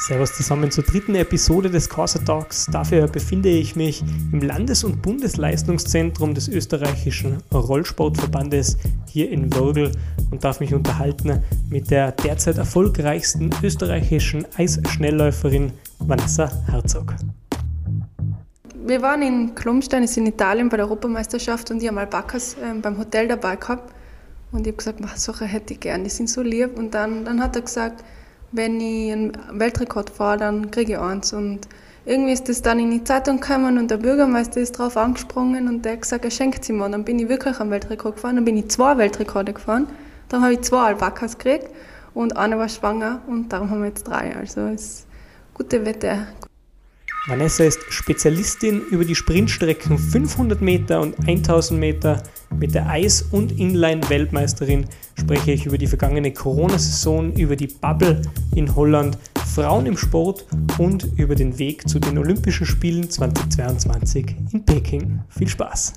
Servus zusammen zur dritten Episode des Corsa Talks. Dafür befinde ich mich im Landes- und Bundesleistungszentrum des österreichischen Rollsportverbandes hier in Würgel und darf mich unterhalten mit der derzeit erfolgreichsten österreichischen Eisschnellläuferin Vanessa Herzog. Wir waren in Klumstein, ist in Italien bei der Europameisterschaft und ich habe Alpacas äh, beim Hotel dabei gehabt und ich habe gesagt, solche hätte ich gern, die sind so lieb und dann, dann hat er gesagt, wenn ich einen Weltrekord fahre, dann kriege ich eins. Und irgendwie ist das dann in die Zeitung gekommen und der Bürgermeister ist drauf angesprungen und der hat gesagt, er schenkt sie mir. Und dann bin ich wirklich am Weltrekord gefahren, dann bin ich zwei Weltrekorde gefahren, dann habe ich zwei Alpakas gekriegt und eine war schwanger und darum haben wir jetzt drei. Also es ist gute Wette. Vanessa ist Spezialistin über die Sprintstrecken 500 Meter und 1000 Meter. Mit der Eis- und Inline-Weltmeisterin spreche ich über die vergangene Corona-Saison, über die Bubble in Holland, Frauen im Sport und über den Weg zu den Olympischen Spielen 2022 in Peking. Viel Spaß!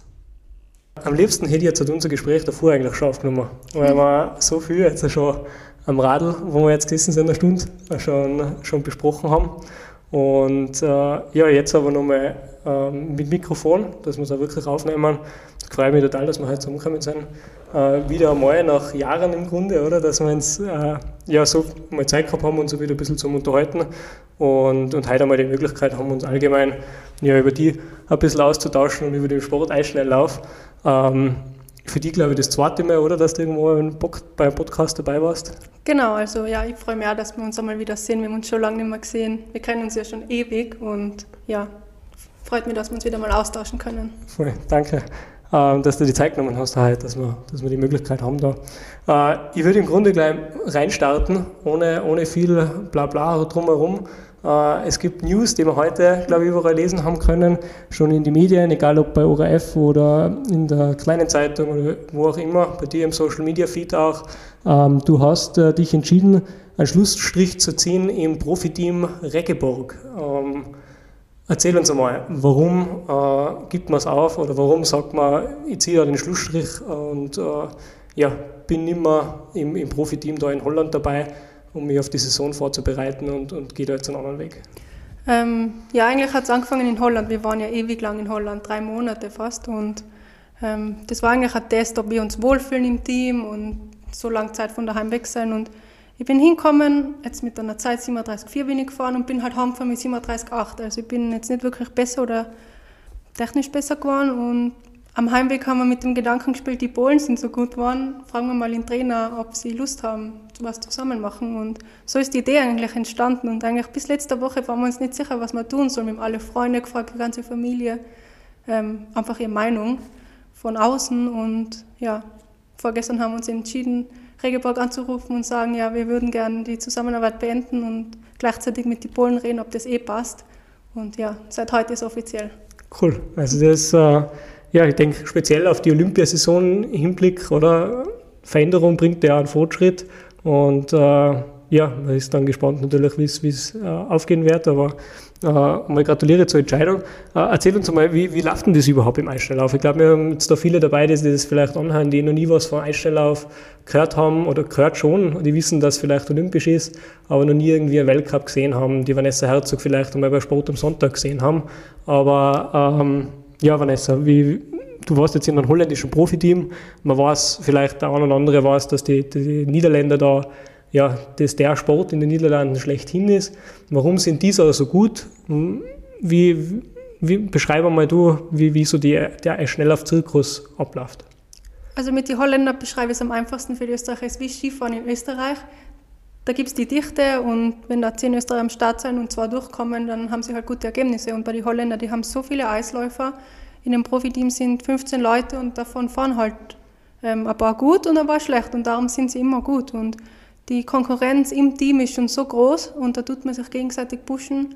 Am liebsten hätte ich jetzt unser Gespräch davor eigentlich schon aufgenommen, weil wir so viel jetzt schon am Radl, wo wir jetzt gesessen sind, eine Stunde, schon, schon besprochen haben. Und äh, ja, jetzt aber nochmal äh, mit Mikrofon, dass wir es auch wirklich aufnehmen. Ich freue mich total, dass wir heute zusammengekommen sind. Äh, wieder einmal nach Jahren im Grunde, oder? Dass wir uns äh, ja, so mal Zeit gehabt haben, uns wieder ein bisschen zum Unterhalten. Und, und heute einmal die Möglichkeit haben, uns allgemein ja, über die ein bisschen auszutauschen und über den Sport Eisschnelllauf. Ähm, für die, glaube ich, das zweite Mal, oder, dass du irgendwo beim Podcast dabei warst? Genau, also ja, ich freue mich auch, dass wir uns einmal wieder sehen. Wir haben uns schon lange nicht mehr gesehen. Wir kennen uns ja schon ewig und ja, freut mich, dass wir uns wieder mal austauschen können. Voll, danke, ähm, dass du die Zeit genommen hast heute, dass wir, dass wir die Möglichkeit haben da. Äh, ich würde im Grunde gleich reinstarten, ohne, ohne viel Blabla drumherum. Äh, es gibt News, die wir heute, glaube ich, überall lesen haben können, schon in die Medien, egal ob bei ORF oder in der kleinen Zeitung oder wo auch immer, bei dir im Social Media Feed auch. Ähm, du hast äh, dich entschieden, einen Schlussstrich zu ziehen im Profiteam Reggeborg. Ähm, erzähl uns einmal, warum äh, gibt man es auf oder warum sagt man, ich ziehe da den Schlussstrich und ja, bin nicht mehr im, im Profiteam da in Holland dabei um mich auf die Saison vorzubereiten und, und gehe da jetzt einen anderen Weg? Ähm, ja, eigentlich hat es angefangen in Holland. Wir waren ja ewig lang in Holland, drei Monate fast. Und ähm, das war eigentlich ein Test, ob wir uns wohlfühlen im Team und so lange Zeit von daheim weg sein. Und ich bin hingekommen, jetzt mit einer Zeit 37,4 bin ich gefahren und bin halt heimgefahren mit 37,8. Also ich bin jetzt nicht wirklich besser oder technisch besser geworden und am Heimweg haben wir mit dem Gedanken gespielt, die Polen sind so gut geworden, fragen wir mal den Trainer, ob sie Lust haben, was zusammen machen. Und so ist die Idee eigentlich entstanden. Und eigentlich bis letzte Woche waren wir uns nicht sicher, was wir tun sollen. Wir haben alle Freunde gefragt, die ganze Familie, ähm, einfach ihre Meinung von außen. Und ja, vorgestern haben wir uns entschieden, Regeborg anzurufen und sagen, ja, wir würden gerne die Zusammenarbeit beenden und gleichzeitig mit den Polen reden, ob das eh passt. Und ja, seit heute ist offiziell. Cool. Also das äh ja, ich denke speziell auf die Olympiasaison Hinblick oder Veränderung bringt ja einen Fortschritt und äh, ja, man ist dann gespannt natürlich, wie es äh, aufgehen wird, aber äh, mal gratuliere zur Entscheidung. Äh, erzähl uns mal, wie, wie läuft denn das überhaupt im Eisschnelllauf? Ich glaube, wir haben jetzt da viele dabei, die das vielleicht anhören, die noch nie was von Eisschnelllauf gehört haben oder gehört schon, die wissen, dass vielleicht olympisch ist, aber noch nie irgendwie einen Weltcup gesehen haben, die Vanessa Herzog vielleicht einmal bei Sport am Sonntag gesehen haben. Aber ähm, ja, Vanessa, wie, du warst jetzt in einem holländischen Profiteam. Man weiß, vielleicht der eine oder andere weiß, dass die, die Niederländer da, ja, dass der Sport in den Niederlanden schlechthin ist. Warum sind die so gut? Wie, wie, beschreibe mal du, wie, wie so die, der Schnelllauf-Zirkus abläuft. Also mit den Holländern beschreibe ich es am einfachsten für die Österreicher, ist wie Skifahren in Österreich. Da gibt es die Dichte und wenn da zehn Österreicher am Start sind und zwei durchkommen, dann haben sie halt gute Ergebnisse. Und bei den Holländern, die haben so viele Eisläufer, in dem Profiteam sind 15 Leute und davon fahren halt ähm, ein paar gut und ein paar schlecht und darum sind sie immer gut. Und die Konkurrenz im Team ist schon so groß und da tut man sich gegenseitig pushen,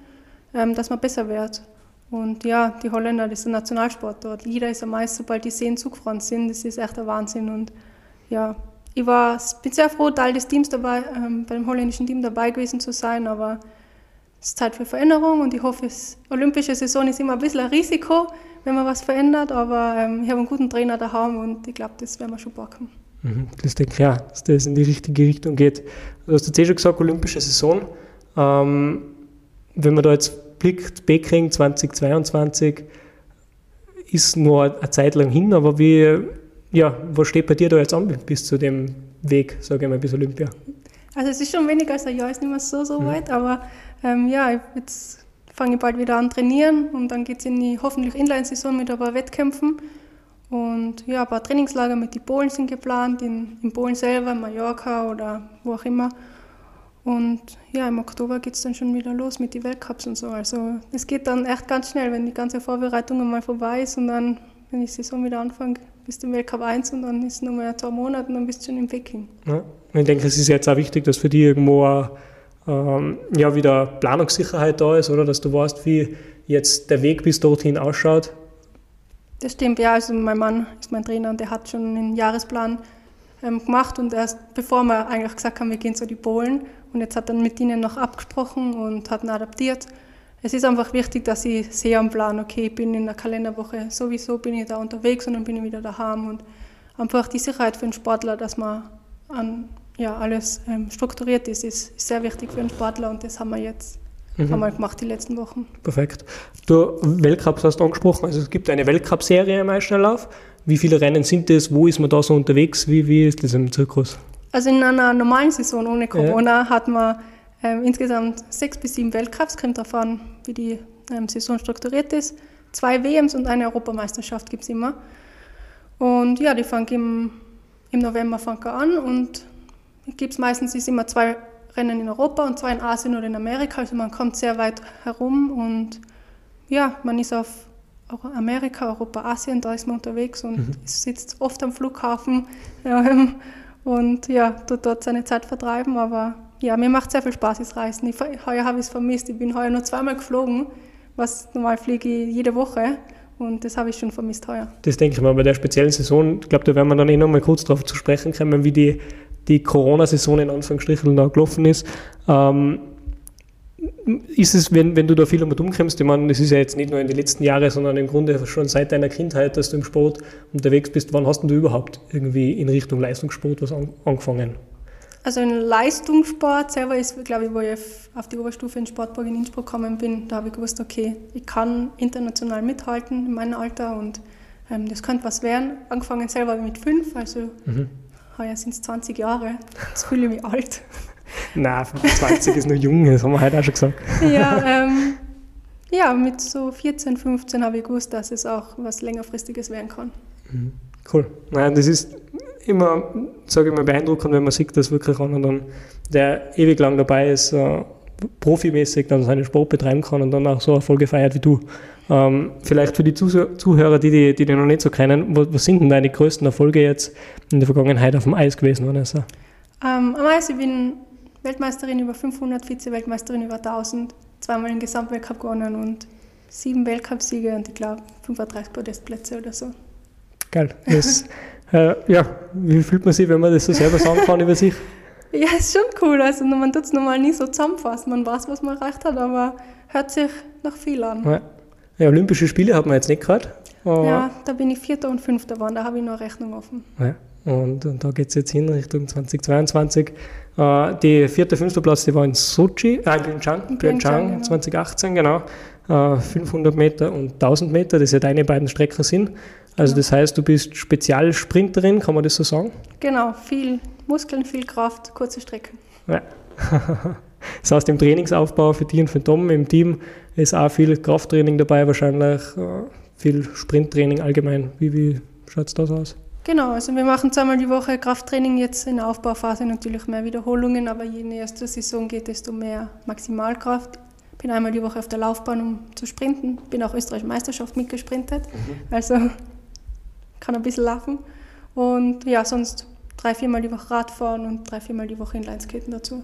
ähm, dass man besser wird. Und ja, die Holländer, das ist ein Nationalsport dort. Jeder ist am meisten, sobald die Seen zugefahren sind. Das ist echt ein Wahnsinn. Und ja, ich war, bin sehr froh, Teil des Teams dabei, ähm, beim holländischen Team dabei gewesen zu sein, aber es ist Zeit für Veränderung und ich hoffe, es, olympische Saison ist immer ein bisschen ein Risiko, wenn man was verändert, aber ähm, ich habe einen guten Trainer daheim und ich glaube, das werden wir schon packen. Mhm, das denke ich ja, dass das in die richtige Richtung geht. Du hast jetzt eh schon gesagt, olympische Saison. Ähm, wenn man da jetzt blickt, Beckring 2022 ist nur eine Zeit lang hin, aber wie, ja, was steht bei dir da jetzt an bis zu dem Weg, sage ich mal, bis Olympia? Also es ist schon weniger als ein Jahr, ist nicht mehr so, so mhm. weit, aber ähm, ja, jetzt fange ich bald wieder an trainieren und dann geht es in die hoffentlich Inline-Saison mit ein paar Wettkämpfen. Und ja, ein paar Trainingslager mit den Polen sind geplant, in, in Polen selber, Mallorca oder wo auch immer. Und ja, im Oktober geht es dann schon wieder los mit den Weltcups und so. Also es geht dann echt ganz schnell, wenn die ganze Vorbereitung mal vorbei ist und dann, wenn die Saison wieder anfängt, bis zum Weltcup 1 und dann ist es nur mehr zwei Monate und dann bist du schon in Peking. Ja, ich denke, es ist jetzt auch wichtig, dass für die irgendwo auch, ähm, ja, wieder Planungssicherheit da ist, oder dass du weißt, wie jetzt der Weg bis dorthin ausschaut. Das stimmt, ja. Also mein Mann ist mein Trainer und der hat schon einen Jahresplan ähm, gemacht und erst bevor wir eigentlich gesagt haben, wir gehen zu die Polen und jetzt hat er mit ihnen noch abgesprochen und hat ihn adaptiert. Es ist einfach wichtig, dass ich sehe am Plan, okay, ich bin in der Kalenderwoche sowieso, bin ich da unterwegs und dann bin ich wieder daheim und einfach die Sicherheit für einen Sportler, dass man an, ja, alles ähm, strukturiert ist, ist, ist, sehr wichtig für einen Sportler und das haben wir jetzt mhm. haben wir gemacht die letzten Wochen. Perfekt. Du Weltcups hast du angesprochen, also es gibt eine Weltcup-Serie im Eisschnelllauf. Wie viele Rennen sind das? Wo ist man da so unterwegs? Wie, wie ist das im Zirkus? Also in einer normalen Saison ohne Corona ja. hat man ähm, insgesamt sechs bis sieben Weltcups, kommt davon, wie die ähm, Saison strukturiert ist. Zwei WMs und eine Europameisterschaft gibt es immer. Und ja, die fangen im, im November fangen an und gibt es meistens ist immer zwei Rennen in Europa und zwei in Asien oder in Amerika. Also man kommt sehr weit herum und ja, man ist auf Amerika, Europa, Asien, da ist man unterwegs und mhm. sitzt oft am Flughafen. Ähm, und ja, tut dort seine Zeit vertreiben. Aber ja, mir macht sehr viel Spaß, das Reisen. Ich, heuer habe ich es vermisst. Ich bin heuer nur zweimal geflogen, was normal fliege ich jede Woche. Und das habe ich schon vermisst heuer. Das denke ich mal bei der speziellen Saison. Ich glaube, da werden wir dann eh noch mal kurz darauf zu sprechen kommen, wie die, die Corona-Saison in Anführungsstrichen gelaufen ist. Ähm, ist es, wenn, wenn du da viel damit umkommst, ich meine, das ist ja jetzt nicht nur in den letzten Jahren, sondern im Grunde schon seit deiner Kindheit, dass du im Sport unterwegs bist, wann hast du überhaupt irgendwie in Richtung Leistungssport was an, angefangen? Also in Leistungssport selber ist, glaube ich, wo ich auf die Oberstufe in Sportburg in Innsbruck gekommen bin, da habe ich gewusst, okay, ich kann international mithalten in meinem Alter und ähm, das könnte was werden. Angefangen selber mit fünf, also mhm. Heuer sind es 20 Jahre, das fühle ich mich alt. Nein, 25 ist noch jung, das haben wir heute auch schon gesagt. Ja, ähm, ja, mit so 14, 15 habe ich gewusst, dass es auch was längerfristiges werden kann. Mhm. Cool. Nein, das ist immer, sage ich mal, beeindruckend, wenn man sieht, dass wirklich einer dann, der ewig lang dabei ist, äh, profimäßig dann seinen Sport betreiben kann und dann auch so Erfolge feiert wie du. Ähm, vielleicht für die Zuhörer, die die, die noch nicht so kennen, was, was sind denn deine größten Erfolge jetzt in der Vergangenheit auf dem Eis gewesen, Vanessa? Ähm, am Eis, ich bin Weltmeisterin über 500, Vize-Weltmeisterin über 1000, zweimal den Gesamtweltcup gewonnen und sieben Weltcupsiege und ich glaube 35 Podestplätze oder so. Geil. Das, äh, ja, wie fühlt man sich, wenn man das so selber sagen kann über sich? Ja, ist schon cool. Also man tut es normal nie so zusammenfassen. Man weiß, was man erreicht hat, aber hört sich noch viel an. Ja. ja Olympische Spiele hat man jetzt nicht gehört. Ja, da bin ich Vierter und Fünfter geworden. Da habe ich noch Rechnung offen. Ja. Und, und da geht es jetzt hin Richtung 2022. Äh, die vierte, fünfte Platz, die war in Sochi, äh, in Pyeongchang, Pyeongchang genau. 2018, genau. Äh, 500 Meter und 1000 Meter, das ja deine beiden Strecken sind. Also das heißt, du bist Spezialsprinterin, kann man das so sagen? Genau, viel Muskeln, viel Kraft, kurze Strecken. Ja. das heißt, im Trainingsaufbau für dich und für Tom im Team ist auch viel Krafttraining dabei, wahrscheinlich äh, viel Sprinttraining allgemein. Wie, wie schaut es da so aus? Genau, also wir machen zweimal die Woche Krafttraining, jetzt in der Aufbauphase natürlich mehr Wiederholungen, aber je näher es zur Saison geht, desto mehr Maximalkraft. Bin einmal die Woche auf der Laufbahn, um zu sprinten. Bin auch österreichische Meisterschaft mitgesprintet, mhm. also kann ein bisschen laufen. Und ja, sonst drei, viermal die Woche Radfahren und drei, viermal die Woche Inlineskaten dazu.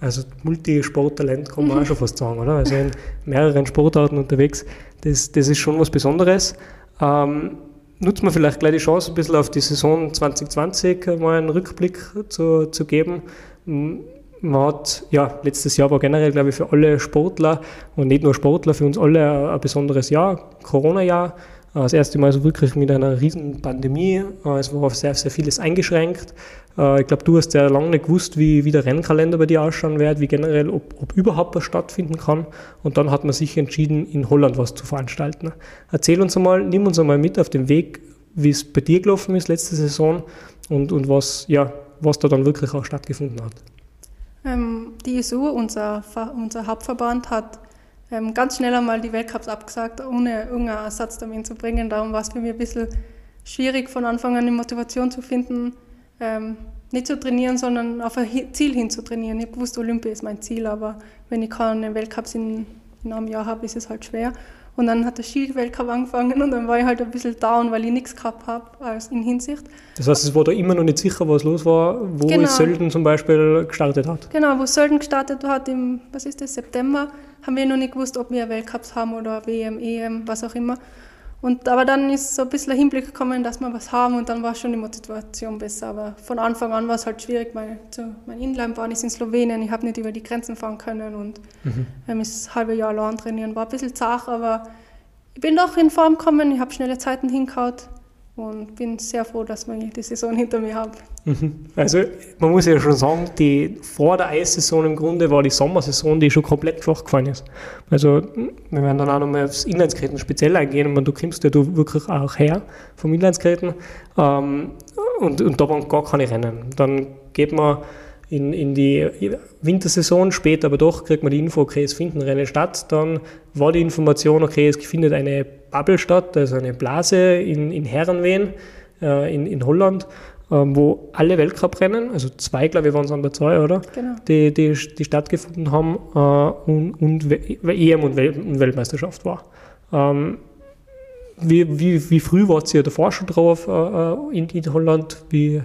Also Multisporttalent kann man auch schon fast sagen, oder? Also in mehreren Sportarten unterwegs, das, das ist schon was Besonderes. Ähm, nutzen wir vielleicht gleich die Chance, ein bisschen auf die Saison 2020 mal einen Rückblick zu, zu geben. Man hat, ja, letztes Jahr war generell, glaube ich, für alle Sportler und nicht nur Sportler, für uns alle ein, besonderes Jahr, Corona-Jahr. Das erste Mal so wirklich mit einer riesen Pandemie. Es war auf sehr, sehr vieles eingeschränkt. Ich glaube, du hast ja lange nicht gewusst, wie, wie der Rennkalender bei dir ausschauen wird, wie generell, ob, ob überhaupt was stattfinden kann. Und dann hat man sich entschieden, in Holland was zu veranstalten. Erzähl uns einmal, nimm uns einmal mit auf den Weg, wie es bei dir gelaufen ist letzte Saison und, und was, ja, was da dann wirklich auch stattgefunden hat. Ähm, die ISU, unser, unser Hauptverband, hat ähm, ganz schnell einmal die Weltcups abgesagt, ohne irgendeinen Ersatztermin zu bringen. Darum war es für mich ein bisschen schwierig, von Anfang an die Motivation zu finden, ähm, nicht zu trainieren, sondern auf ein Ziel hin zu trainieren. Ich wusste, Olympia ist mein Ziel, aber wenn ich keine Weltcups in, in einem Jahr habe, ist es halt schwer. Und dann hat der Ski-Weltcup angefangen und dann war ich halt ein bisschen down, weil ich nichts gehabt habe in Hinsicht. Das heißt, es war da immer noch nicht sicher, was los war, wo genau. Sölden zum Beispiel gestartet hat? Genau, wo Sölden gestartet hat im, was ist das, September, haben wir noch nicht gewusst, ob wir Weltcups haben oder WM, EM, was auch immer. Und, aber dann ist so ein bisschen ein Hinblick gekommen, dass wir was haben und dann war schon die Motivation besser. Aber von Anfang an war es halt schwierig, weil so, mein Inline-Bahn ist in Slowenien, ich habe nicht über die Grenzen fahren können und mhm. ähm, das halbe Jahr lang trainieren war ein bisschen zart, aber ich bin doch in Form gekommen, ich habe schnelle Zeiten hingehauen und bin sehr froh, dass ich die Saison hinter mir habe. Mhm. Also man muss ja schon sagen, die vor der Eissaison im Grunde war die Sommersaison, die schon komplett flach gefallen ist. Also wir werden dann auch nochmal aufs Inlineskaten speziell eingehen, und du kommst ja du wirklich auch her vom Inlineskaten ähm, und, und da waren gar keine Rennen. Dann geht man in, in die Wintersaison, später aber doch kriegt man die Info, okay, es finden Rennen statt. Dann war die Information, okay, es findet eine Bubble statt, also eine Blase in, in Herrenwehen äh, in, in Holland, äh, wo alle Weltcuprennen, also zwei, glaube ich, waren es an der Zahl, oder? Genau. Die, die, die stattgefunden haben äh, und, und EM und, Wel und Weltmeisterschaft war. Ähm, wie, wie, wie früh wart ihr davor schon drauf äh, äh, in, in Holland? Wie,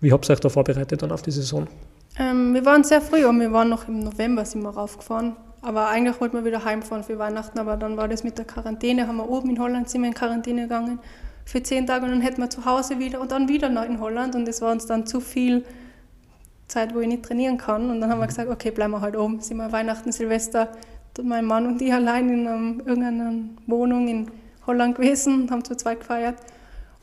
wie habt ihr euch da vorbereitet dann auf die Saison? Ähm, wir waren sehr früh und wir waren noch im November sind wir raufgefahren. Aber eigentlich wollten wir wieder heimfahren für Weihnachten, aber dann war das mit der Quarantäne, haben wir oben in Holland sind wir in Quarantäne gegangen für zehn Tage und dann hätten wir zu Hause wieder und dann wieder in Holland und das war uns dann zu viel Zeit, wo ich nicht trainieren kann. Und dann haben wir gesagt, okay, bleiben wir halt oben. Sind wir Weihnachten, Silvester, mein Mann und ich allein in um, irgendeiner Wohnung in Holland gewesen, haben zu zweit gefeiert.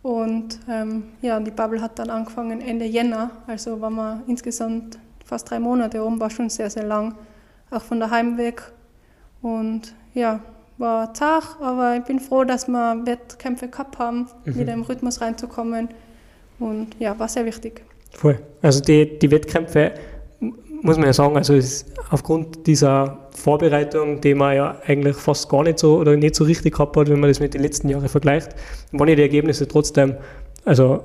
Und ähm, ja, die Bubble hat dann angefangen Ende Jänner, also waren wir insgesamt fast drei Monate oben, war schon sehr, sehr lang, auch von daheim weg. Und ja, war zart, aber ich bin froh, dass wir Wettkämpfe gehabt haben, mhm. wieder im Rhythmus reinzukommen. Und ja, war sehr wichtig. Voll. Also die, die Wettkämpfe, muss man ja sagen, also aufgrund dieser Vorbereitung, die man ja eigentlich fast gar nicht so oder nicht so richtig gehabt hat, wenn man das mit den letzten Jahren vergleicht, waren ja die Ergebnisse trotzdem also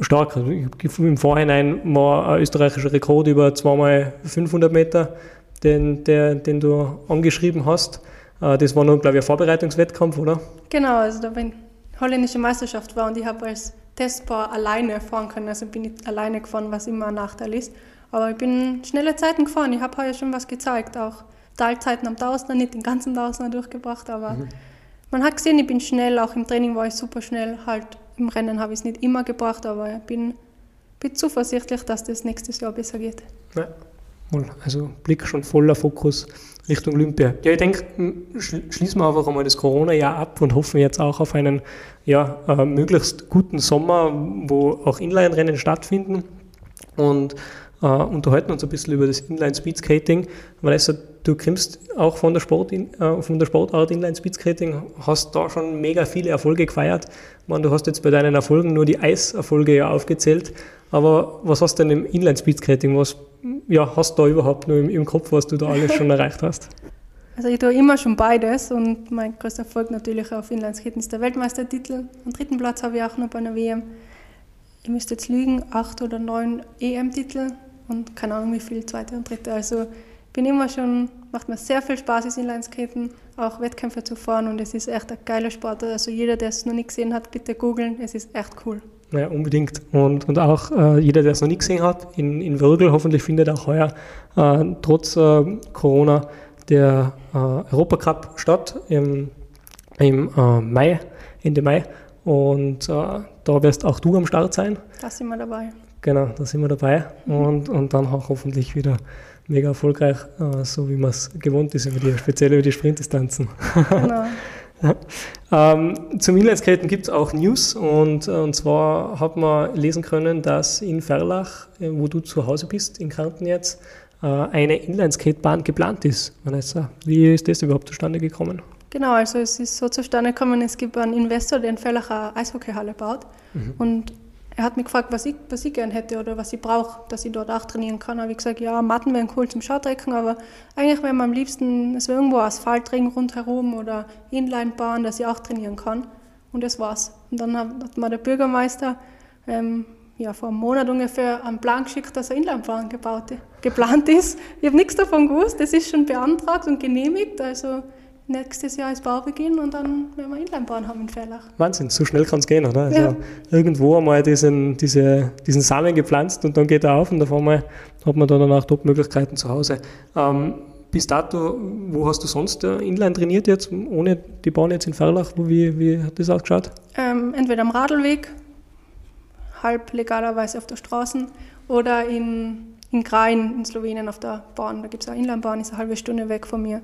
stark. Also Im Vorhinein war ein österreichischer Rekord über zweimal 500 Meter, den, der, den du angeschrieben hast. Äh, das war nur, glaube ich, ein Vorbereitungswettkampf, oder? Genau, also da bin holländische Meisterschaft war und ich habe als Testpaar alleine fahren können. Also bin ich alleine gefahren, was immer ein Nachteil ist. Aber ich bin schnelle Zeiten gefahren. Ich habe heute schon was gezeigt, auch Teilzeiten am Tausender, nicht den ganzen Tausender durchgebracht, aber mhm. man hat gesehen, ich bin schnell. Auch im Training war ich super schnell. Halt im Rennen habe ich es nicht immer gebracht, aber ich bin, bin zuversichtlich, dass das nächstes Jahr besser geht. Ja. Also Blick schon voller Fokus Richtung Olympia. Ja, ich denke, schließen wir einfach einmal das Corona-Jahr ab und hoffen jetzt auch auf einen ja, äh, möglichst guten Sommer, wo auch Inline-Rennen stattfinden und äh, unterhalten uns ein bisschen über das Inline-Speedskating. Vanessa, du kommst auch von der, Sport, äh, von der Sportart Inline-Speedskating, hast da schon mega viele Erfolge gefeiert. Man, du hast jetzt bei deinen Erfolgen nur die Eiserfolge ja aufgezählt, aber was hast du denn im Inline-Speedskating? Was ja, hast du da überhaupt nur im, im Kopf, was du da alles schon erreicht hast? Also ich tue immer schon beides und mein größter Erfolg natürlich auf Inlineskaten ist der Weltmeistertitel. Am dritten Platz habe ich auch noch bei einer WM. Ich müsste jetzt lügen, acht oder neun EM-Titel und keine Ahnung wie viel, zweite und dritte. Also bin immer schon, macht mir sehr viel Spaß, ist Inlineskaten, auch Wettkämpfe zu fahren und es ist echt ein geiler Sport. Also jeder, der es noch nicht gesehen hat, bitte googeln, es ist echt cool. Ja, unbedingt. Und, und auch äh, jeder, der es noch nicht gesehen hat, in, in Würgel hoffentlich findet auch heuer äh, trotz äh, Corona der äh, Europacup statt im, im äh, Mai, Ende Mai. Und äh, da wirst auch du am Start sein. Da sind wir dabei. Genau, da sind wir dabei. Mhm. Und, und dann auch hoffentlich wieder mega erfolgreich, so wie man es gewohnt ist, über die, speziell über die Sprintdistanzen. Genau. ähm, zum Inlineskaten gibt es auch News und, und zwar hat man lesen können, dass in Ferlach, äh, wo du zu Hause bist, in Kärnten jetzt, äh, eine Inlineskatebahn geplant ist. Vanessa, wie ist das überhaupt zustande gekommen? Genau, also es ist so zustande gekommen, es gibt einen Investor, der in Ferlach eine Eishockeyhalle baut mhm. und er hat mich gefragt, was ich, was ich gern hätte oder was ich brauche, dass ich dort auch trainieren kann. Habe ich gesagt, ja, Matten wären cool zum Schautrecken, aber eigentlich wäre mir am liebsten, es wäre irgendwo Asphaltring rundherum oder Inlinebahn, dass ich auch trainieren kann. Und das war's. Und dann hat mir der Bürgermeister ähm, ja, vor einem Monat ungefähr einen Plan geschickt, dass eine Inlinebahn gebaut, geplant ist. Ich habe nichts davon gewusst, das ist schon beantragt und genehmigt. Also nächstes Jahr ist Baubeginn und dann werden wir Inlinebahn haben in Ferlach. Wahnsinn, so schnell kann es gehen, oder? Also ja. irgendwo einmal diesen, diese, diesen Samen gepflanzt und dann geht er auf und auf einmal hat man dann auch Top-Möglichkeiten zu Hause. Ähm, bis dato, wo hast du sonst Inline trainiert jetzt, ohne die Bahn jetzt in Ferlach? Wie, wie hat das ausgeschaut? Ähm, entweder am Radlweg, halb legalerweise auf der Straße oder in, in Krain in Slowenien auf der Bahn. Da gibt es eine Inlinebahn, ist eine halbe Stunde weg von mir.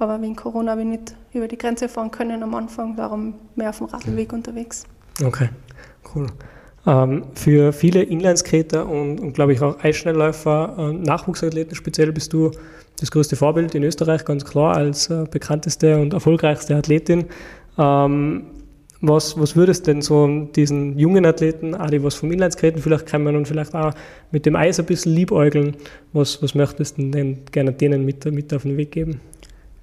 Aber wegen Corona bin ich nicht über die Grenze fahren können am Anfang, darum mehr auf dem Radweg unterwegs. Okay, cool. Ähm, für viele Inlineskater und, und glaube ich auch Eisschnellläufer, äh, Nachwuchsathleten speziell, bist du das größte Vorbild in Österreich, ganz klar, als äh, bekannteste und erfolgreichste Athletin. Ähm, was, was würdest denn so diesen jungen Athleten, auch die was vom Inlineskaten vielleicht kommen und vielleicht auch mit dem Eis ein bisschen liebäugeln, was, was möchtest du denn gerne denen mit, mit auf den Weg geben?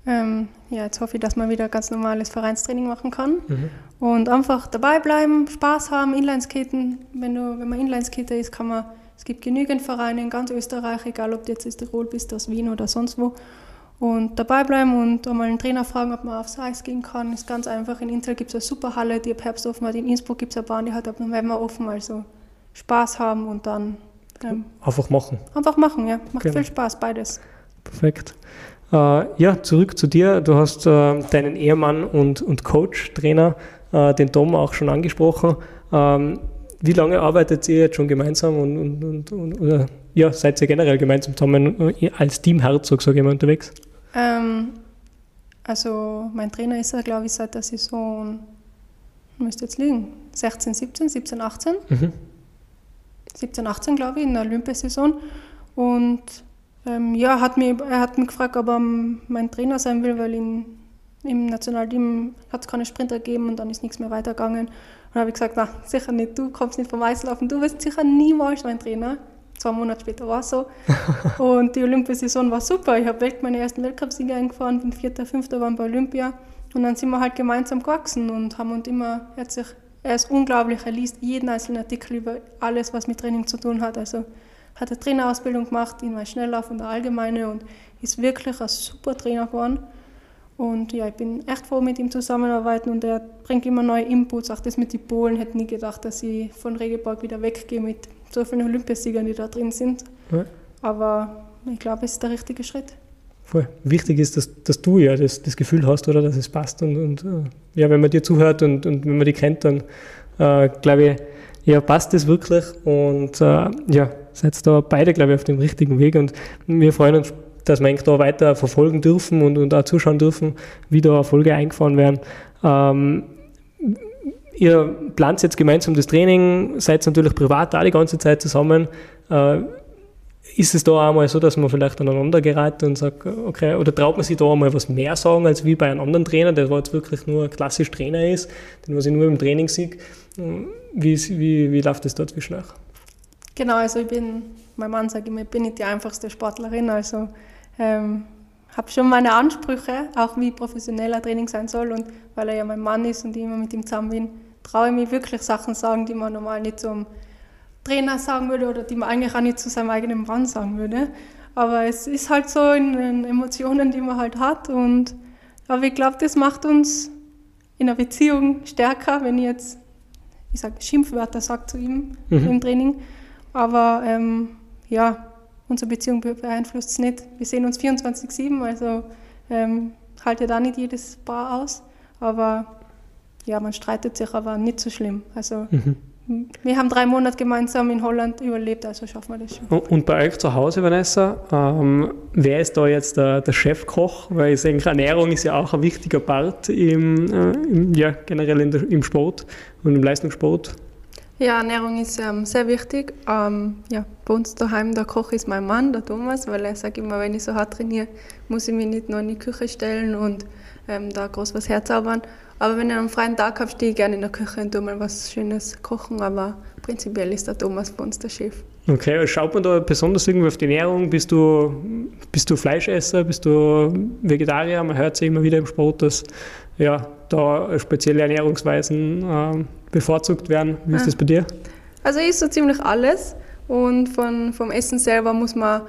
Ähm, ja, jetzt hoffe ich, dass man wieder ganz normales Vereinstraining machen kann. Mhm. Und einfach dabei bleiben, Spaß haben, Inlineskaten. Wenn, du, wenn man Inlineskater ist, kann man, es gibt genügend Vereine in ganz Österreich, egal ob du jetzt aus Tirol bist, aus Wien oder sonst wo. Und dabei bleiben und einmal einen Trainer fragen, ob man aufs Eis gehen kann. Ist ganz einfach. In Intel gibt es eine super Halle, die ab Herbst offen hat. In Innsbruck gibt es eine Bahn, die hat ab November offen. Also Spaß haben und dann. Ähm, einfach machen. Einfach machen, ja. Macht genau. viel Spaß, beides. Perfekt. Äh, ja, zurück zu dir. Du hast äh, deinen Ehemann und, und Coach, Trainer, äh, den Tom auch schon angesprochen. Ähm, wie lange arbeitet ihr jetzt schon gemeinsam und, und, und, und oder, ja, seid ihr generell gemeinsam zusammen als Team Herzog, sage ich mal, unterwegs? Ähm, also mein Trainer ist er, glaube ich, seit der Saison, müsste jetzt liegen, 16, 17, 17, 18. Mhm. 17, 18, glaube ich, in der Olympiasaison. Und ähm, ja, hat mich, er hat mich gefragt, ob er mein Trainer sein will, weil in, im Nationalteam hat es keine Sprinter gegeben und dann ist nichts mehr weitergegangen. Und dann habe ich gesagt, na, sicher nicht, du kommst nicht vom Eislaufen, du wirst sicher niemals mein Trainer. Zwei Monate später war es so. und die Olympiasaison war super. Ich habe meine ersten Weltcupsiege eingefahren, bin Vierter, Fünfter waren bei Olympia. Und dann sind wir halt gemeinsam gewachsen und haben uns immer, er, hat sich, er ist unglaublich, er liest jeden einzelnen Artikel über alles, was mit Training zu tun hat. Also hat eine Trainerausbildung gemacht in Schnelllauf und der Allgemeine und ist wirklich ein super Trainer geworden. Und ja, ich bin echt froh, mit ihm zusammenzuarbeiten und er bringt immer neue Inputs. Auch das mit den Polen, hätte nie gedacht, dass ich von Regelberg wieder weggehe mit so vielen Olympiasiegern, die da drin sind. Ja. Aber ich glaube, es ist der richtige Schritt. Voll. Wichtig ist, dass, dass du ja das, das Gefühl hast, oder dass es passt. Und, und äh, ja, wenn man dir zuhört und, und wenn man die kennt, dann äh, glaube ich, ja, passt das wirklich. Und äh, ja, seid da beide, glaube ich, auf dem richtigen Weg und wir freuen uns, dass wir da weiter verfolgen dürfen und, und auch zuschauen dürfen, wie da Erfolge eingefahren werden. Ähm, ihr plant jetzt gemeinsam das Training, seid natürlich privat da die ganze Zeit zusammen. Äh, ist es da auch mal so, dass man vielleicht aneinander gerät und sagt, okay, oder traut man sich da einmal was mehr sagen, als wie bei einem anderen Trainer, der jetzt wirklich nur klassisch Trainer ist, den was ich nur im Training sehe. Wie, wie, wie läuft das da zwischen euch? Genau, also ich bin, mein Mann sagt immer, ich bin nicht die einfachste Sportlerin, also ähm, habe schon meine Ansprüche, auch wie professioneller Training sein soll und weil er ja mein Mann ist und ich immer mit ihm zusammen bin, traue ich mich wirklich Sachen sagen, die man normal nicht zum Trainer sagen würde oder die man eigentlich auch nicht zu seinem eigenen Mann sagen würde. Aber es ist halt so in den Emotionen, die man halt hat und aber ich glaube, das macht uns in einer Beziehung stärker, wenn ich jetzt, ich sage Schimpfwörter sage zu ihm mhm. im Training, aber ähm, ja, unsere Beziehung beeinflusst es nicht. Wir sehen uns 24-7, also ähm, halt ja da nicht jedes Paar aus. Aber ja, man streitet sich, aber nicht so schlimm. Also mhm. wir haben drei Monate gemeinsam in Holland überlebt, also schaffen wir das schon. Und bei euch zu Hause, Vanessa, ähm, wer ist da jetzt der, der, Chefkoch? Weil ich denke, Ernährung ist ja auch ein wichtiger Part im, äh, im ja, generell der, im Sport und im Leistungssport. Ja, Ernährung ist ähm, sehr wichtig. Ähm, ja, bei uns daheim, der Koch ist mein Mann, der Thomas, weil er sagt immer, wenn ich so hart trainiere, muss ich mich nicht nur in die Küche stellen und ähm, da groß was herzaubern. Aber wenn ich einen freien Tag habe, stehe ich gerne in der Küche und tue mal was Schönes kochen. Aber prinzipiell ist der Thomas bei uns der Chef. Okay, schaut man da besonders irgendwie auf die Ernährung? Bist du, bist du Fleischesser? Bist du Vegetarier? Man hört ja immer wieder im Sport, dass ja, da spezielle Ernährungsweisen äh, bevorzugt werden. Wie ist das bei dir? Also ich so ziemlich alles und von, vom Essen selber muss man,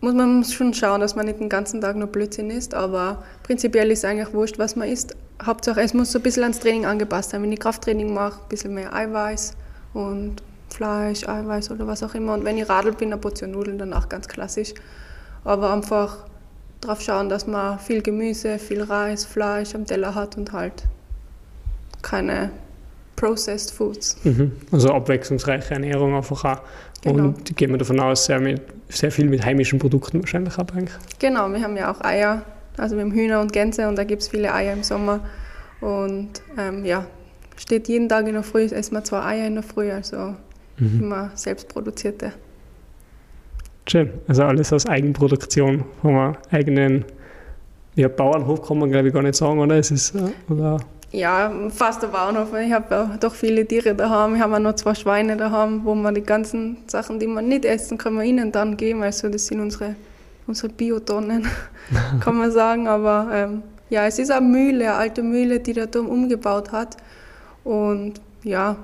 muss man schon schauen, dass man nicht den ganzen Tag nur Blödsinn isst, aber prinzipiell ist eigentlich wurscht, was man isst. Hauptsache es muss so ein bisschen ans Training angepasst sein. Wenn ich Krafttraining mache, ein bisschen mehr Eiweiß und Fleisch, Eiweiß oder was auch immer. Und wenn ich Radl bin, eine Portion Nudeln, dann auch ganz klassisch. Aber einfach darauf schauen, dass man viel Gemüse, viel Reis, Fleisch am Teller hat und halt keine Processed Foods. Mhm. Also abwechslungsreiche Ernährung einfach auch. Genau. Und gehen wir davon aus, sehr, mit, sehr viel mit heimischen Produkten wahrscheinlich abhängig. Genau, wir haben ja auch Eier, also wir haben Hühner und Gänse und da gibt es viele Eier im Sommer. Und ähm, ja, steht jeden Tag in der Früh, essen wir zwei Eier in der Früh, also mhm. immer selbstproduzierte. Schön, also alles aus Eigenproduktion, vom eigenen ja, Bauernhof kann man glaube ich gar nicht sagen, oder? Es ist, äh, oder ja, fast der Bauernhof. Ich habe ja doch viele Tiere daheim. Ich habe auch noch zwei Schweine daheim, wo man die ganzen Sachen, die man nicht essen, kann man ihnen dann geben. Also das sind unsere, unsere Biotonnen, kann man sagen. Aber ähm, ja, es ist eine Mühle, eine alte Mühle, die der Turm umgebaut hat. Und ja,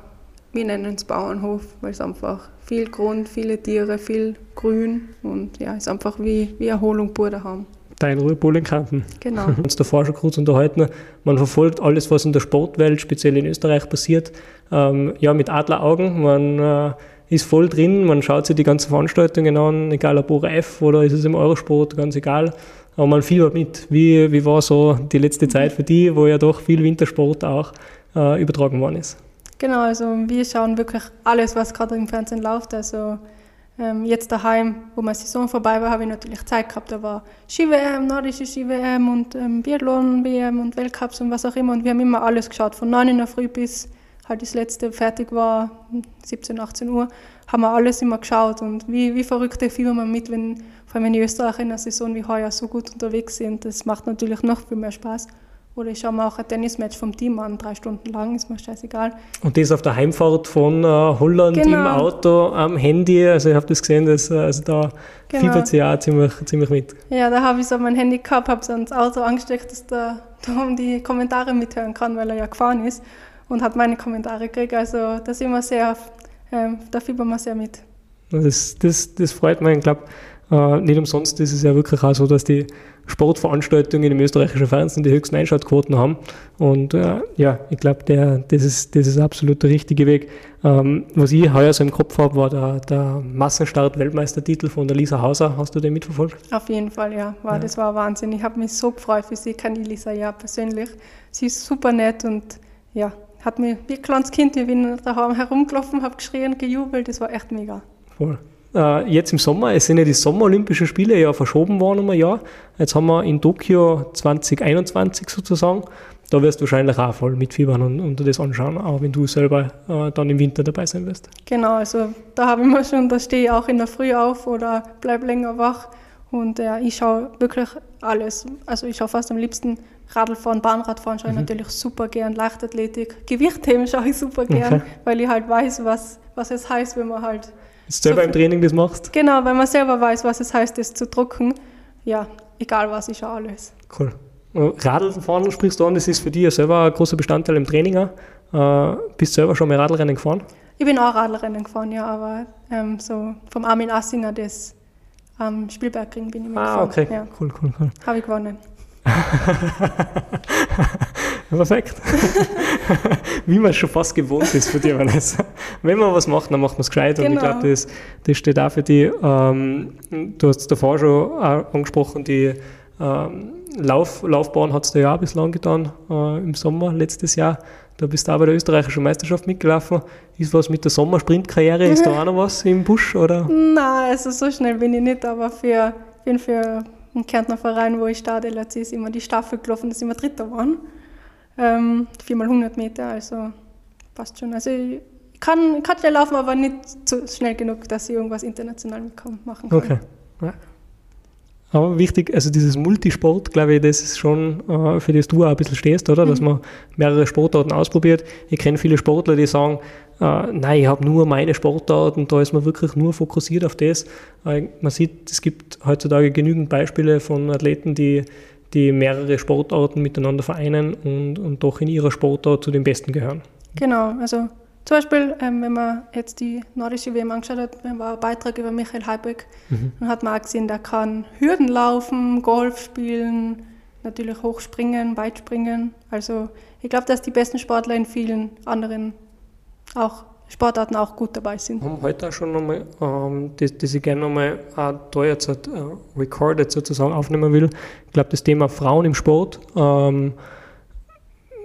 wir nennen es Bauernhof, weil es einfach viel Grund, viele Tiere, viel Grün und ja, es ist einfach wie, wie Erholung pur daheim da in Kanten. Genau. Wir haben uns davor schon kurz unterhalten. Man verfolgt alles, was in der Sportwelt, speziell in Österreich passiert, ähm, ja, mit Adleraugen. Man äh, ist voll drin, man schaut sich die ganzen Veranstaltungen an, egal ob ORF oder ist es im Eurosport, ganz egal. Aber man fiebert mit. Wie, wie war so die letzte Zeit für die, wo ja doch viel Wintersport auch äh, übertragen worden ist? Genau, also wir schauen wirklich alles, was gerade im Fernsehen läuft. Also ähm, jetzt daheim, wo meine Saison vorbei war, habe ich natürlich Zeit gehabt. Da war Ski-WM, nordische Ski-WM und ähm, Biathlon-WM und Weltcups und was auch immer. Und wir haben immer alles geschaut, von 9 in der Früh bis halt das letzte fertig war, 17, 18 Uhr, haben wir alles immer geschaut. Und wie, wie verrückte fiebern wir mit, wenn, vor allem wenn die Österreicher in einer Saison wie heuer so gut unterwegs sind. Das macht natürlich noch viel mehr Spaß. Oder ich schaue mir auch ein Tennismatch vom Team an, drei Stunden lang, ist mir scheißegal. Und das auf der Heimfahrt von äh, Holland genau. im Auto am Handy. Also ich habe das gesehen, dass, äh, also da genau. fiebert sie auch ziemlich, ziemlich mit. Ja, da habe ich so mein Handy gehabt, habe es ans Auto angesteckt, dass der Tom die Kommentare mithören kann, weil er ja gefahren ist und hat meine Kommentare gekriegt. Also da sind wir sehr, äh, da fiebern wir sehr mit. Das, das, das freut mich. Ich glaube, äh, nicht umsonst ist es ja wirklich auch so, dass die Sportveranstaltungen im österreichischen Fernsehen die höchsten Einschaltquoten haben. Und äh, ja, ich glaube, das ist, das ist absolut der richtige Weg. Ähm, was ich heuer so im Kopf habe, war der, der Massenstart-Weltmeistertitel von der Lisa Hauser. Hast du den mitverfolgt? Auf jeden Fall, ja. War, ja. Das war Wahnsinn. Ich habe mich so gefreut für sie. Ich kenne die Lisa ja persönlich. Sie ist super nett und ja, hat mir wie ein kleines Kind, ich bin daheim herumgelaufen, habe geschrien, gejubelt. Das war echt mega. Voll. Äh, jetzt im Sommer, es sind ja die Sommerolympischen Spiele ja verschoben worden um ein Jahr. Jetzt haben wir in Tokio 2021 sozusagen. Da wirst du wahrscheinlich auch voll mitfiebern und, und das anschauen, auch wenn du selber äh, dann im Winter dabei sein wirst. Genau, also da habe ich mir schon, da stehe ich auch in der Früh auf oder bleibe länger wach. Und äh, ich schaue wirklich alles. Also ich schaue fast am liebsten Radlfahren, Bahnradfahren schaue ich mhm. natürlich super gern, Leichtathletik, Gewichtheben schaue ich super gern, okay. weil ich halt weiß, was, was es heißt, wenn man halt selber so im Training das machst? Genau, wenn man selber weiß, was es heißt, das zu drucken. Ja, egal was, ich schaue alles. Cool. Radlfahren sprichst du an, das ist für dich ja selber ein großer Bestandteil im Training. Äh, bist du selber schon mal Radlrennen gefahren? Ich bin auch Radlrennen gefahren, ja, aber ähm, so vom Armin Assinger das am ähm, Spielbergring bin ich ah, gefahren. Ah, okay, ja. cool, cool, cool. Habe ich gewonnen. Perfekt. Wie man es schon fast gewohnt ist für dich, Vanessa. Wenn man was macht, dann macht man es gescheit. Genau. Und ich glaube, genau. das, das steht auch für dich. Ähm, du hast es davor schon angesprochen, die ähm, Lauf, Laufbahn hat es da ja auch bislang getan, äh, im Sommer letztes Jahr. Da bist du auch bei der österreichischen Meisterschaft mitgelaufen. Ist was mit der Sommersprintkarriere? Ist da auch noch was im Busch? Oder? Nein, also so schnell bin ich nicht, aber für, bin für einen Kärntner Verein, wo ich starte, ist immer die Staffel gelaufen, dass immer Dritter waren. Ähm, viermal 100 Meter, also passt schon. Also ich kann, kann schnell laufen, aber nicht so schnell genug, dass ich irgendwas international machen kann. Okay. Ja. Aber wichtig, also dieses Multisport, glaube ich, das ist schon, äh, für das du auch ein bisschen stehst, oder? Dass mhm. man mehrere Sportarten ausprobiert. Ich kenne viele Sportler, die sagen, äh, nein, ich habe nur meine Sportart und da ist man wirklich nur fokussiert auf das. Äh, man sieht, es gibt heutzutage genügend Beispiele von Athleten, die, die mehrere Sportarten miteinander vereinen und, und doch in ihrer Sportart zu den Besten gehören. Genau, also zum Beispiel, ähm, wenn man jetzt die nordische WM angeschaut hat, war ein Beitrag über Michael Heibeck, mhm. dann hat man auch gesehen, der kann Hürden laufen, Golf spielen, natürlich hochspringen, weitspringen. Also ich glaube, dass die besten Sportler in vielen anderen auch Sportarten auch gut dabei sind. Haben heute auch schon nochmal, ähm, das, das ich gerne nochmal äh, da jetzt äh, recorded sozusagen aufnehmen will. Ich glaube, das Thema Frauen im Sport ähm,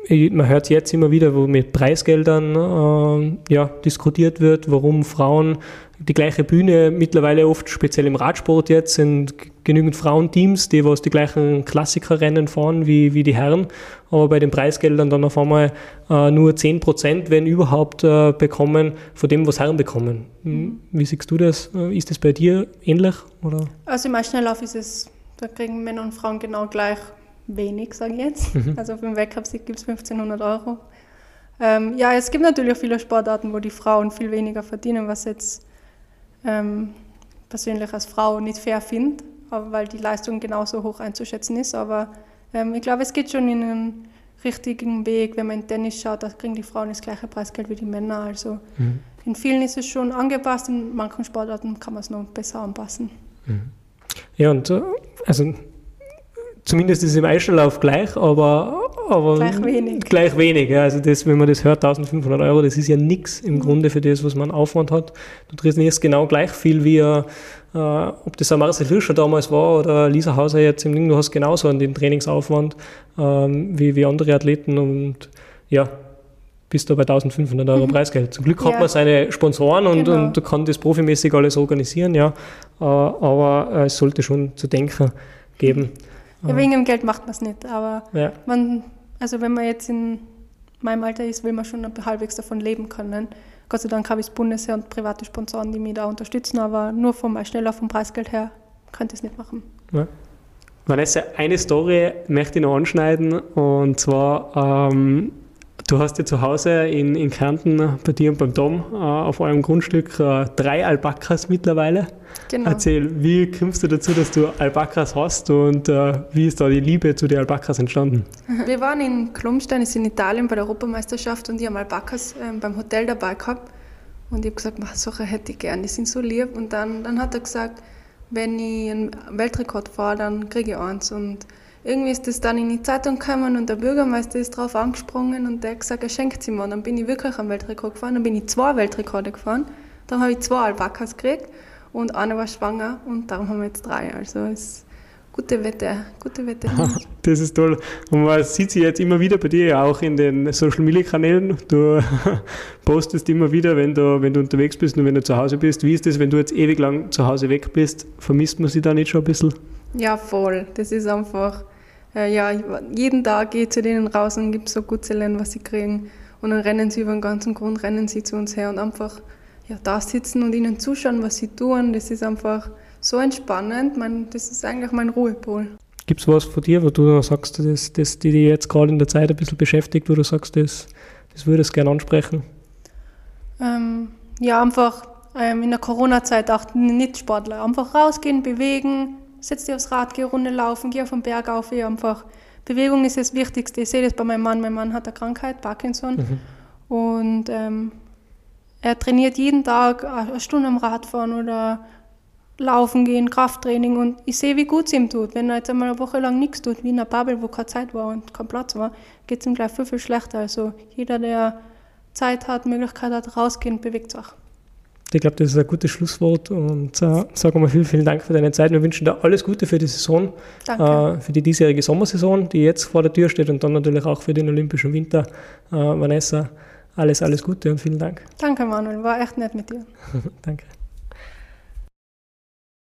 man hört jetzt immer wieder, wo mit Preisgeldern äh, ja, diskutiert wird, warum Frauen die gleiche Bühne mittlerweile oft, speziell im Radsport jetzt, sind genügend Frauenteams, die was die gleichen Klassikerrennen fahren wie, wie die Herren, aber bei den Preisgeldern dann auf einmal äh, nur 10%, wenn überhaupt, äh, bekommen von dem, was Herren bekommen. Hm, wie siehst du das? Äh, ist das bei dir ähnlich? Oder? Also im Schnelllauf ist es, da kriegen Männer und Frauen genau gleich wenig, sage ich jetzt. Mhm. Also für den Weltcup-Sieg gibt es 1500 Euro. Ähm, ja, es gibt natürlich auch viele Sportarten, wo die Frauen viel weniger verdienen, was jetzt ähm, persönlich als Frau nicht fair finde, weil die Leistung genauso hoch einzuschätzen ist. Aber ähm, ich glaube, es geht schon in einen richtigen Weg. Wenn man in Tennis schaut, da kriegen die Frauen das gleiche Preisgeld wie die Männer. Also mhm. in vielen ist es schon angepasst, in manchen Sportarten kann man es noch besser anpassen. Mhm. Ja, und äh, also zumindest ist es im Einstellauf gleich, aber, aber gleich wenig. Gleich wenig ja. Also das, wenn man das hört, 1500 Euro, das ist ja nichts im. Grunde für das, was man Aufwand hat. Du trainierst genau gleich viel wie, äh, ob das ein Marcel Hirscher damals war oder Lisa Hauser jetzt im Ding, du hast genauso an den Trainingsaufwand ähm, wie, wie andere Athleten und ja, bist du bei 1500 Euro mhm. Preisgeld. Zum Glück hat ja. man seine Sponsoren und, genau. und kann das profimäßig alles organisieren, ja. Äh, aber äh, es sollte schon zu denken geben. Ja, wegen dem Geld macht man es nicht. Aber ja. man, also wenn man jetzt in meinem Alter ist, will man schon halbwegs davon leben können. Gott sei Dank habe ich das Bundesheer und private Sponsoren, die mich da unterstützen, aber nur vom schneller vom Preisgeld her könnte ich es nicht machen. Ja. Vanessa, eine Story möchte ich noch anschneiden und zwar ähm, Du hast ja zu Hause in, in Kärnten bei dir und beim Dom äh, auf eurem Grundstück äh, drei Alpakas mittlerweile. Genau. Erzähl, wie kommst du dazu, dass du Alpakas hast und äh, wie ist da die Liebe zu den Alpakas entstanden? Wir waren in Klumstein, ist in Italien bei der Europameisterschaft und die haben Alpakas ähm, beim Hotel dabei gehabt. Und ich habe gesagt, solche hätte ich gern, die sind so lieb. Und dann, dann hat er gesagt, wenn ich einen Weltrekord fahre, dann kriege ich eins. Und irgendwie ist das dann in die Zeitung gekommen und der Bürgermeister ist drauf angesprungen und der hat gesagt, er schenkt sie mir. Und dann bin ich wirklich am Weltrekord gefahren, dann bin ich zwei Weltrekorde gefahren, dann habe ich zwei Alpakas gekriegt und eine war schwanger und darum haben wir jetzt drei. Also es ist gute Wette, gute Wette. das ist toll. Und man sieht sie jetzt immer wieder bei dir, auch in den Social Media Kanälen. Du postest immer wieder, wenn du, wenn du unterwegs bist und wenn du zu Hause bist. Wie ist das, wenn du jetzt ewig lang zu Hause weg bist? Vermisst man sie da nicht schon ein bisschen? Ja, voll. Das ist einfach äh, ja, jeden Tag gehe ich zu denen raus und gebe so Gutzelen, was sie kriegen. Und dann rennen sie über den ganzen Grund, rennen sie zu uns her und einfach ja, da sitzen und ihnen zuschauen, was sie tun. Das ist einfach so entspannend. Man, das ist eigentlich mein Ruhepol. Gibt es was von dir, wo du sagst, das, das die dich jetzt gerade in der Zeit ein bisschen beschäftigt, wo du sagst, das, das würdest du gerne ansprechen? Ähm, ja, einfach ähm, in der Corona-Zeit auch nicht Sportler. Einfach rausgehen, bewegen, setz dich aufs Rad, geh Runde laufen, geh auf den Berg auf, eh einfach. Bewegung ist das Wichtigste. Ich sehe das bei meinem Mann. Mein Mann hat eine Krankheit, Parkinson. Mhm. Und ähm, er trainiert jeden Tag eine Stunde am Radfahren oder laufen gehen, Krafttraining. Und ich sehe, wie gut es ihm tut. Wenn er jetzt einmal eine Woche lang nichts tut, wie in einer Bubble, wo keine Zeit war und kein Platz war, geht es ihm gleich viel, viel schlechter. Also jeder, der Zeit hat, Möglichkeit hat, rausgehen, bewegt sich. Ich glaube, das ist ein gutes Schlusswort und äh, sagen wir vielen, vielen Dank für deine Zeit. Wir wünschen dir alles Gute für die Saison, äh, für die diesjährige Sommersaison, die jetzt vor der Tür steht und dann natürlich auch für den Olympischen Winter. Äh, Vanessa, alles, alles Gute und vielen Dank. Danke, Manuel. War echt nett mit dir. Danke.